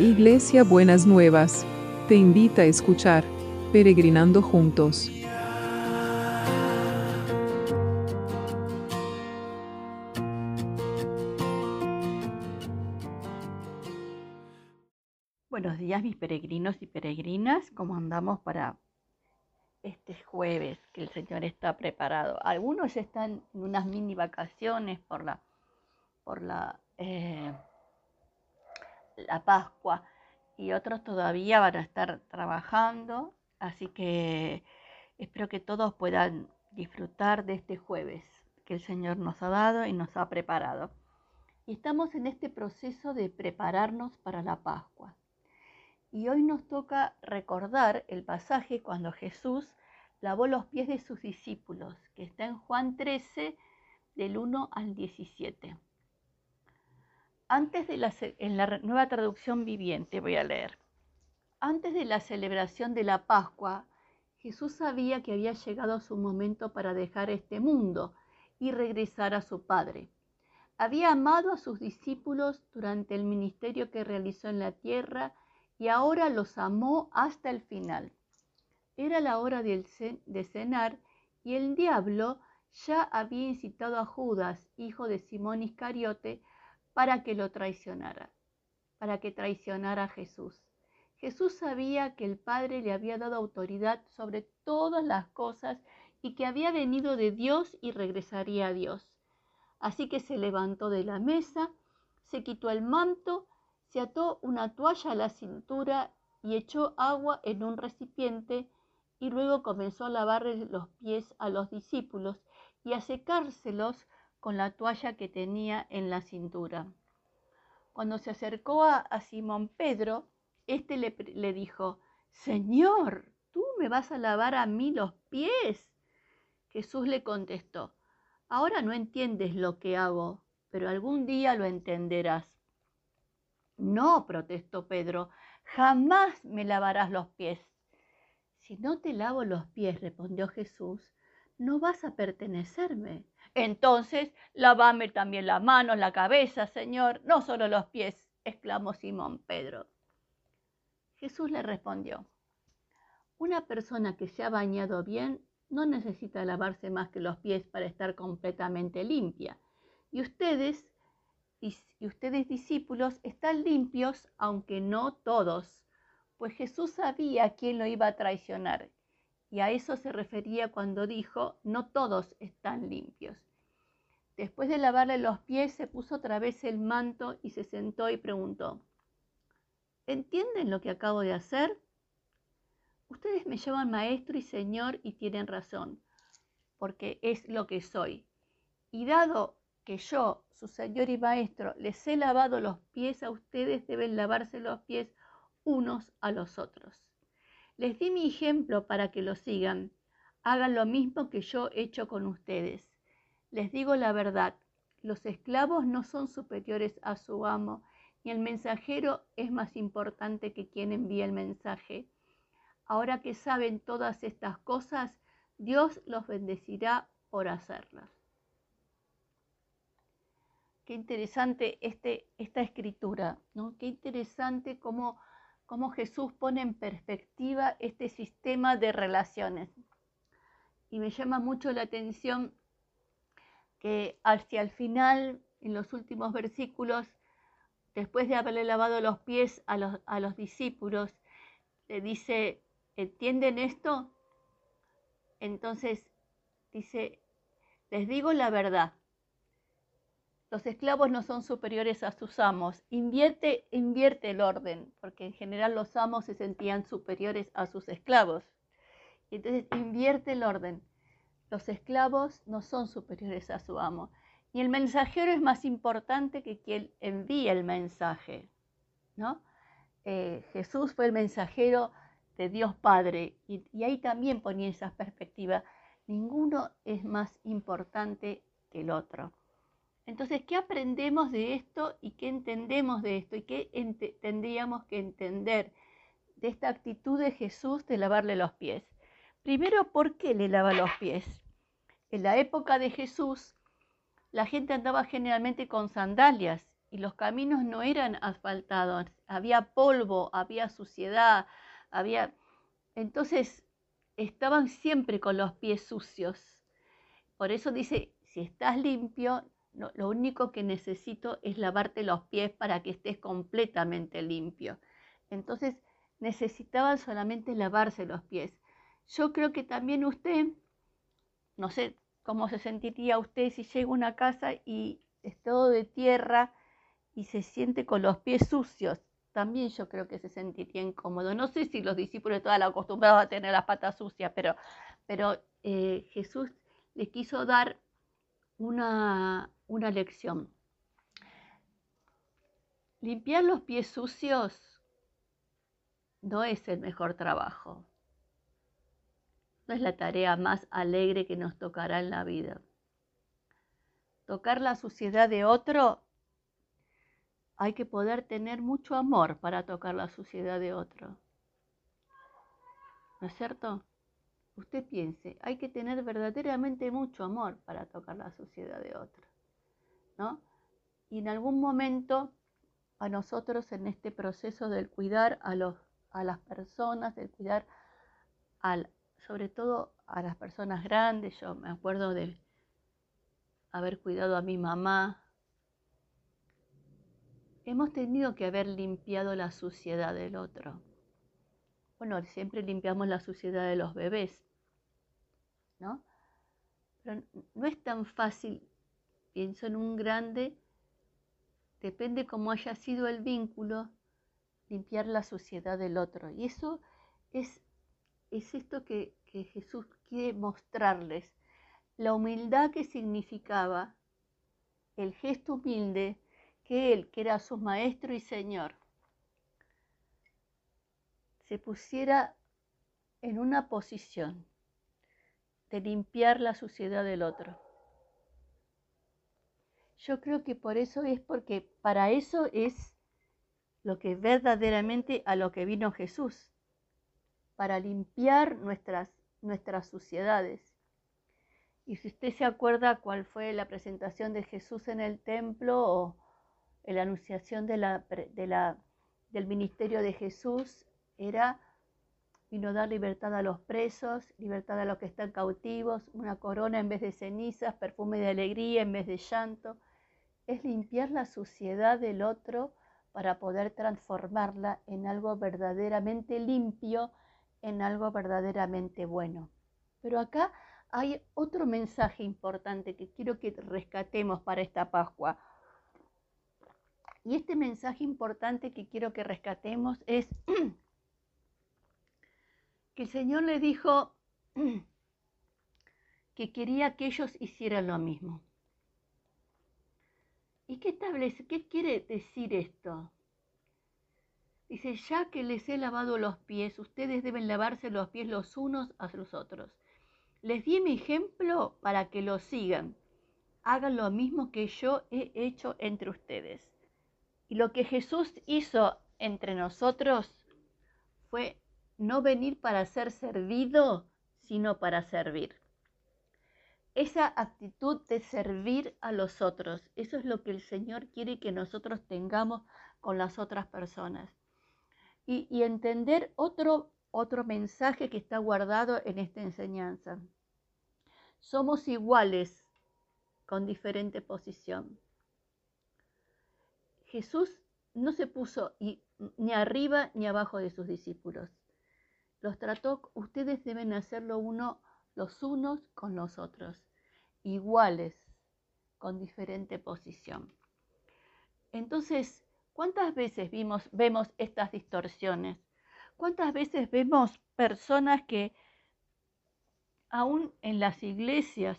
Iglesia Buenas Nuevas, te invita a escuchar Peregrinando Juntos. Buenos días mis peregrinos y peregrinas, ¿cómo andamos para este jueves que el Señor está preparado? Algunos están en unas mini vacaciones por la, por la eh, la Pascua y otros todavía van a estar trabajando, así que espero que todos puedan disfrutar de este jueves que el Señor nos ha dado y nos ha preparado. Y estamos en este proceso de prepararnos para la Pascua. Y hoy nos toca recordar el pasaje cuando Jesús lavó los pies de sus discípulos, que está en Juan 13, del 1 al 17. Antes de la, en la nueva traducción viviente voy a leer. Antes de la celebración de la Pascua, Jesús sabía que había llegado su momento para dejar este mundo y regresar a su Padre. Había amado a sus discípulos durante el ministerio que realizó en la tierra y ahora los amó hasta el final. Era la hora de cenar y el diablo ya había incitado a Judas, hijo de Simón Iscariote, para que lo traicionara, para que traicionara a Jesús. Jesús sabía que el Padre le había dado autoridad sobre todas las cosas y que había venido de Dios y regresaría a Dios. Así que se levantó de la mesa, se quitó el manto, se ató una toalla a la cintura y echó agua en un recipiente y luego comenzó a lavarle los pies a los discípulos y a secárselos con la toalla que tenía en la cintura. Cuando se acercó a, Simón Pedro, éste le, le dijo, Señor, ¿tú me vas a lavar a mí los pies? Jesús le contestó, ahora no entiendes lo que hago, pero algún día lo entenderás. No, protestó Pedro, jamás me lavarás los pies. Si no te lavo los pies, respondió Jesús, no vas a pertenecerme. Entonces, lavame también las manos, la cabeza, Señor, no solo los pies, exclamó Simón Pedro. Jesús le respondió, una persona que se ha bañado bien no necesita lavarse más que los pies para estar completamente limpia. Y ustedes, y ustedes discípulos, están limpios, aunque no todos, pues Jesús sabía quién lo iba a traicionar y a eso se refería cuando dijo, no todos están limpios. Después de lavarle los pies, se puso otra vez el manto y se sentó y preguntó, ¿entienden lo que acabo de hacer? Ustedes me llaman maestro y señor y tienen razón, porque es lo que soy. Y dado que yo, su señor y maestro, les he lavado los pies a ustedes, deben lavarse los pies unos a los otros. Les di mi ejemplo para que lo sigan. Hagan lo mismo que yo he hecho con ustedes. Les digo la verdad, los esclavos no son superiores a su amo, ni el mensajero es más importante que quien envía el mensaje. Ahora que saben todas estas cosas, Dios los bendecirá por hacerlas. Qué interesante este, esta escritura, ¿no? Qué interesante cómo cómo Jesús pone en perspectiva este sistema de relaciones. Y me llama mucho la atención que hacia el final, en los últimos versículos, después de haberle lavado los pies a los, a los discípulos, le dice, ¿entienden esto? Entonces dice, les digo la verdad, los esclavos no son superiores a sus amos. Invierte, invierte el orden, porque en general los amos se sentían superiores a sus esclavos. entonces invierte el orden. Los esclavos no son superiores a su amo. Y el mensajero es más importante que quien envía el mensaje. ¿no? Eh, Jesús fue el mensajero de Dios Padre y, y ahí también ponía esa perspectiva. Ninguno es más importante que el otro. Entonces, ¿qué aprendemos de esto y qué entendemos de esto y qué tendríamos que entender de esta actitud de Jesús de lavarle los pies? Primero, ¿por qué le lava los pies? En la época de Jesús, la gente andaba generalmente con sandalias y los caminos no eran asfaltados, había polvo, había suciedad, había... Entonces estaban siempre con los pies sucios. Por eso dice, si estás limpio, lo único que necesito es lavarte los pies para que estés completamente limpio. Entonces necesitaban solamente lavarse los pies. Yo creo que también usted, no sé cómo se sentiría usted si llega a una casa y es todo de tierra y se siente con los pies sucios. También yo creo que se sentiría incómodo. No sé si los discípulos estaban acostumbrados a tener las patas sucias, pero, pero eh, Jesús les quiso dar una, una lección. Limpiar los pies sucios no es el mejor trabajo. No es la tarea más alegre que nos tocará en la vida. Tocar la suciedad de otro, hay que poder tener mucho amor para tocar la suciedad de otro. ¿No es cierto? Usted piense, hay que tener verdaderamente mucho amor para tocar la suciedad de otro. ¿No? Y en algún momento a nosotros en este proceso del cuidar a, los, a las personas, del cuidar al, sobre todo a las personas grandes, yo me acuerdo de haber cuidado a mi mamá, hemos tenido que haber limpiado la suciedad del otro. Bueno, siempre limpiamos la suciedad de los bebés, ¿no? Pero no es tan fácil, pienso en un grande, depende cómo haya sido el vínculo, limpiar la suciedad del otro. Y eso es, es esto que, que Jesús quiere mostrarles, la humildad que significaba el gesto humilde que él, que era su maestro y señor, se pusiera en una posición de limpiar la suciedad del otro. Yo creo que por eso es porque para eso es lo que verdaderamente a lo que vino Jesús, para limpiar nuestras, nuestras suciedades. Y si usted se acuerda cuál fue la presentación de Jesús en el templo o la anunciación del ministerio de Jesús, era vino a dar libertad a los presos, libertad a los que están cautivos, una corona en vez de cenizas, perfume de alegría en vez de llanto. Es limpiar la suciedad del otro para poder transformarla en algo verdaderamente limpio, en algo verdaderamente bueno. Pero acá hay otro mensaje importante que quiero que rescatemos para esta Pascua. Y este mensaje importante que quiero que rescatemos es el Señor le dijo que quería que ellos hicieran lo mismo. ¿Y qué establece? ¿Qué quiere decir esto? Dice, ya que les he lavado los pies, ustedes deben lavarse los pies los unos a los otros. Les di mi ejemplo para que lo sigan. Hagan lo mismo que yo he hecho entre ustedes. Y lo que Jesús hizo entre nosotros fue no venir para ser servido, sino para servir. Esa actitud de servir a los otros, eso es lo que el Señor quiere que nosotros tengamos con las otras personas. Y, entender otro, otro mensaje que está guardado en esta enseñanza. Somos iguales con diferente posición. Jesús no se puso ni arriba ni abajo de sus discípulos los trató, ustedes deben hacerlo uno, los unos con los otros, iguales, con diferente posición. Entonces, ¿cuántas veces vimos, vemos estas distorsiones? ¿Cuántas veces vemos personas que, aún en las iglesias,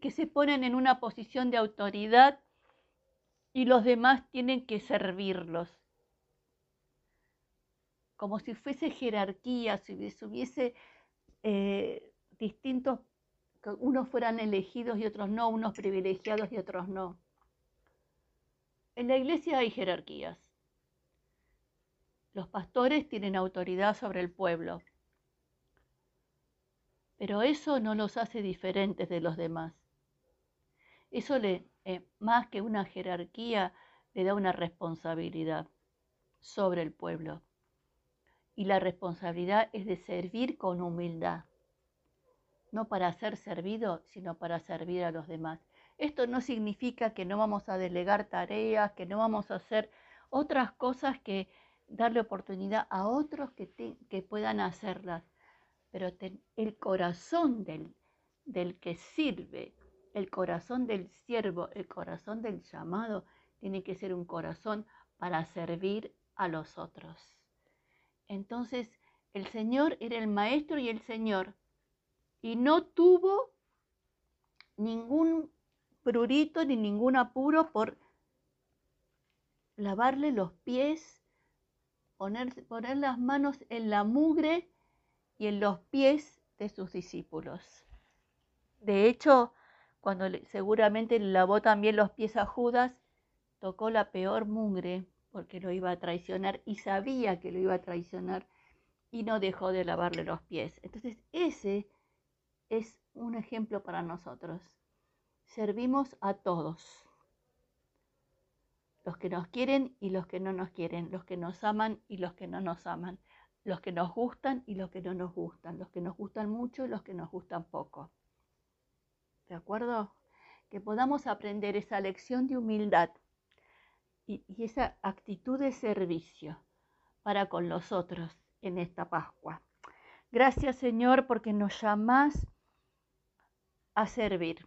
que se ponen en una posición de autoridad y los demás tienen que servirlos? Como si fuese jerarquía, si hubiese eh, distintos, que unos fueran elegidos y otros no, unos privilegiados y otros no. En la iglesia hay jerarquías. Los pastores tienen autoridad sobre el pueblo, pero eso no los hace diferentes de los demás. Eso eh, más que una jerarquía, le da una responsabilidad sobre el pueblo. Y la responsabilidad es de servir con humildad, no para ser servido, sino para servir a los demás. Esto no significa que no vamos a delegar tareas, que no vamos a hacer otras cosas que darle oportunidad a otros que, que puedan hacerlas. Pero el corazón del, del que sirve, el corazón del siervo, el corazón del llamado, tiene que ser un corazón para servir a los otros. Entonces, el Señor era el Maestro y el Señor, y no tuvo ningún prurito ni ningún apuro por lavarle los pies, poner, poner las manos en la mugre y en los pies de sus discípulos. De hecho, cuando seguramente lavó también los pies a Judas, tocó la peor mugre porque lo iba a traicionar y sabía que lo iba a traicionar y no dejó de lavarle los pies. Entonces ese es un ejemplo para nosotros. Servimos a todos. Los que nos quieren y los que no nos quieren, los que nos aman y los que no nos aman, los que nos gustan y los que no nos gustan, los que nos gustan mucho y los que nos gustan poco. ¿De acuerdo? Que podamos aprender esa lección de humildad y, esa actitud de servicio para con los otros en esta Pascua. Gracias Señor porque nos llamás a servir.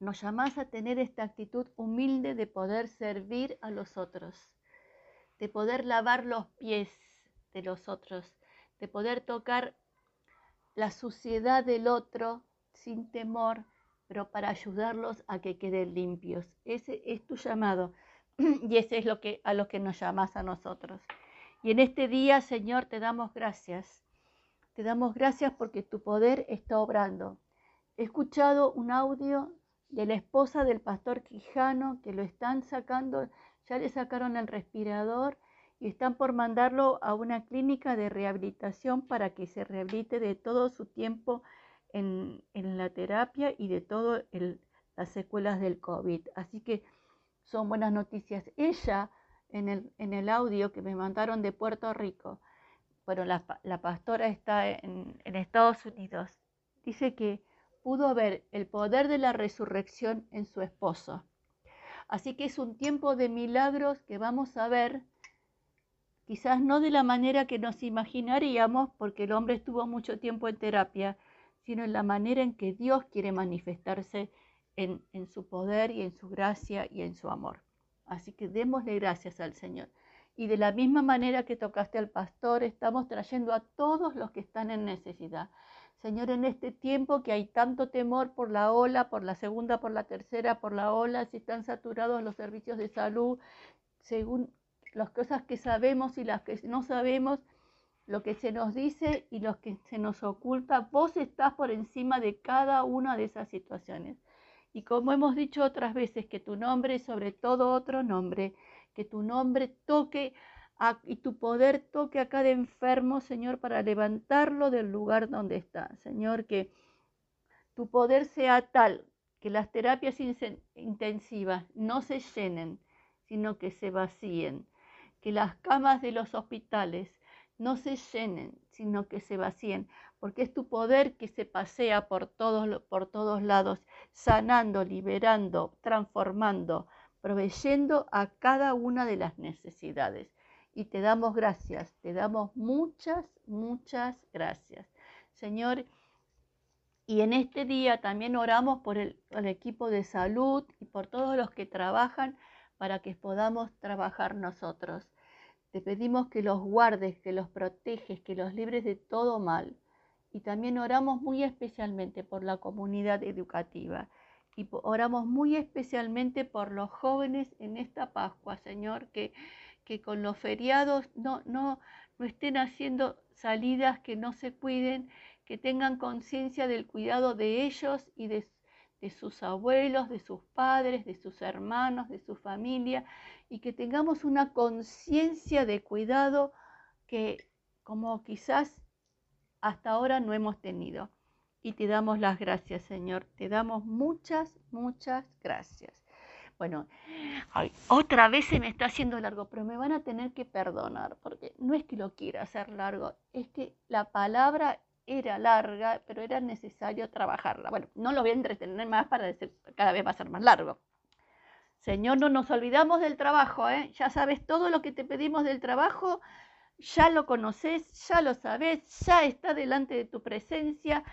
Nos llamás a tener esta actitud humilde de poder servir a los otros, de poder lavar los pies de los otros, de poder tocar la suciedad del otro sin temor, pero para ayudarlos a que queden limpios. Ese es tu llamado. y ese es lo que a lo que nos llamas a nosotros. Y en este día, Señor, te damos gracias. Te damos gracias porque tu poder está obrando. He escuchado un audio de la esposa del pastor Quijano que lo están sacando, ya le sacaron el respirador y están por mandarlo a una clínica de rehabilitación para que se rehabilite de todo su tiempo en, la terapia y de todas las secuelas del COVID. Así que son buenas noticias. Ella, en el, en el audio que me mandaron de Puerto Rico, bueno, la, pastora está en, en Estados Unidos, dice que pudo ver el poder de la resurrección en su esposo. Así que es un tiempo de milagros que vamos a ver, quizás no de la manera que nos imaginaríamos, porque el hombre estuvo mucho tiempo en terapia, sino en la manera en que Dios quiere manifestarse en, su poder y en su gracia y en su amor. Así que démosle gracias al Señor. Y de la misma manera que tocaste al pastor, estamos trayendo a todos los que están en necesidad. Señor, en este tiempo que hay tanto temor por la ola, por la segunda, por la tercera, por la ola, si están saturados los servicios de salud, según las cosas que sabemos y las que no sabemos, lo que se nos dice y lo que se nos oculta, vos estás por encima de cada una de esas situaciones. Y como hemos dicho otras veces, que tu nombre sobre todo otro nombre, que tu nombre toque y tu poder toque a cada enfermo, Señor, para levantarlo del lugar donde está. Señor, que tu poder sea tal que las terapias intensivas no se llenen, sino que se vacíen. Que las camas de los hospitales no se llenen, sino que se vacíen porque es tu poder que se pasea por todos, por todos lados, sanando, liberando, transformando, proveyendo a cada una de las necesidades. Y te damos gracias, te damos muchas, muchas gracias. Señor, y en este día también oramos por el, el, equipo de salud y por todos los que trabajan para que podamos trabajar nosotros. Te pedimos que los guardes, que los proteges, que los libres de todo mal. Y también oramos muy especialmente por la comunidad educativa. Y oramos muy especialmente por los jóvenes en esta Pascua, Señor, que, con los feriados no, no, no estén haciendo salidas que no se cuiden, que tengan conciencia del cuidado de ellos y de, de sus abuelos, de sus padres, de sus hermanos, de su familia, y que tengamos una conciencia de cuidado que como quizás hasta ahora no hemos tenido. Y te damos las gracias, Señor. Te damos muchas, muchas gracias. Bueno, otra vez se me está haciendo largo, pero me van a tener que perdonar, porque no es que lo quiera hacer largo, es que la palabra era larga, pero era necesario trabajarla. Bueno, no lo voy a entretener más para decir, cada vez va a ser más largo. Señor, no nos olvidamos del trabajo, ¿eh? Ya sabes todo lo que te pedimos del trabajo, ya lo conoces, ya lo sabes, ya está delante de tu presencia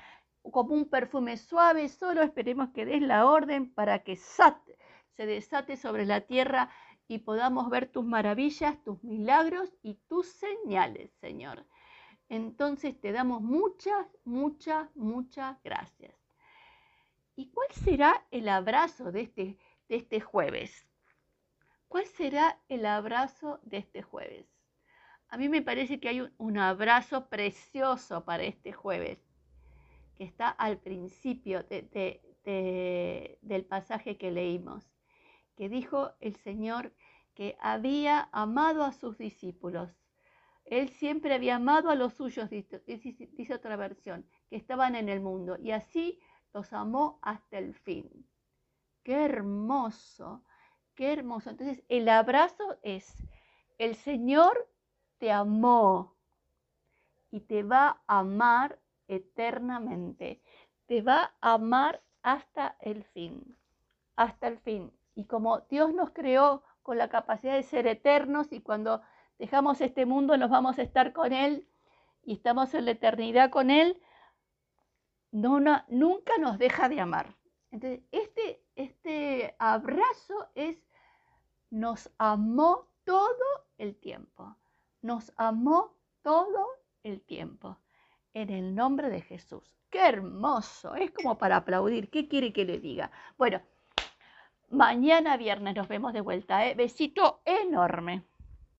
como un perfume suave, solo esperemos que des la orden para que se desate sobre la tierra y podamos ver tus maravillas, tus milagros y tus señales, Señor. Entonces te damos muchas, muchas, muchas gracias. ¿Y cuál será el abrazo de este, de este jueves? ¿Cuál será el abrazo de este jueves? A mí me parece que hay un abrazo precioso para este jueves que está al principio del pasaje que leímos, que dijo el Señor que había amado a sus discípulos. Él siempre había amado a los suyos, dice otra versión, que estaban en el mundo, y así los amó hasta el fin. Qué hermoso, qué hermoso. Entonces, el abrazo es, el Señor te amó y te va a amar eternamente. Te va a amar hasta el fin, hasta el fin. Y como Dios nos creó con la capacidad de ser eternos y cuando dejamos este mundo nos vamos a estar con Él y estamos en la eternidad con Él, no, nunca nos deja de amar. Entonces, este, este abrazo es, nos amó todo el tiempo, nos amó todo el tiempo en el nombre de Jesús. Qué hermoso, es como para aplaudir. ¿Qué quiere que le diga? Bueno, mañana viernes nos vemos de vuelta. ¿eh? Besito enorme.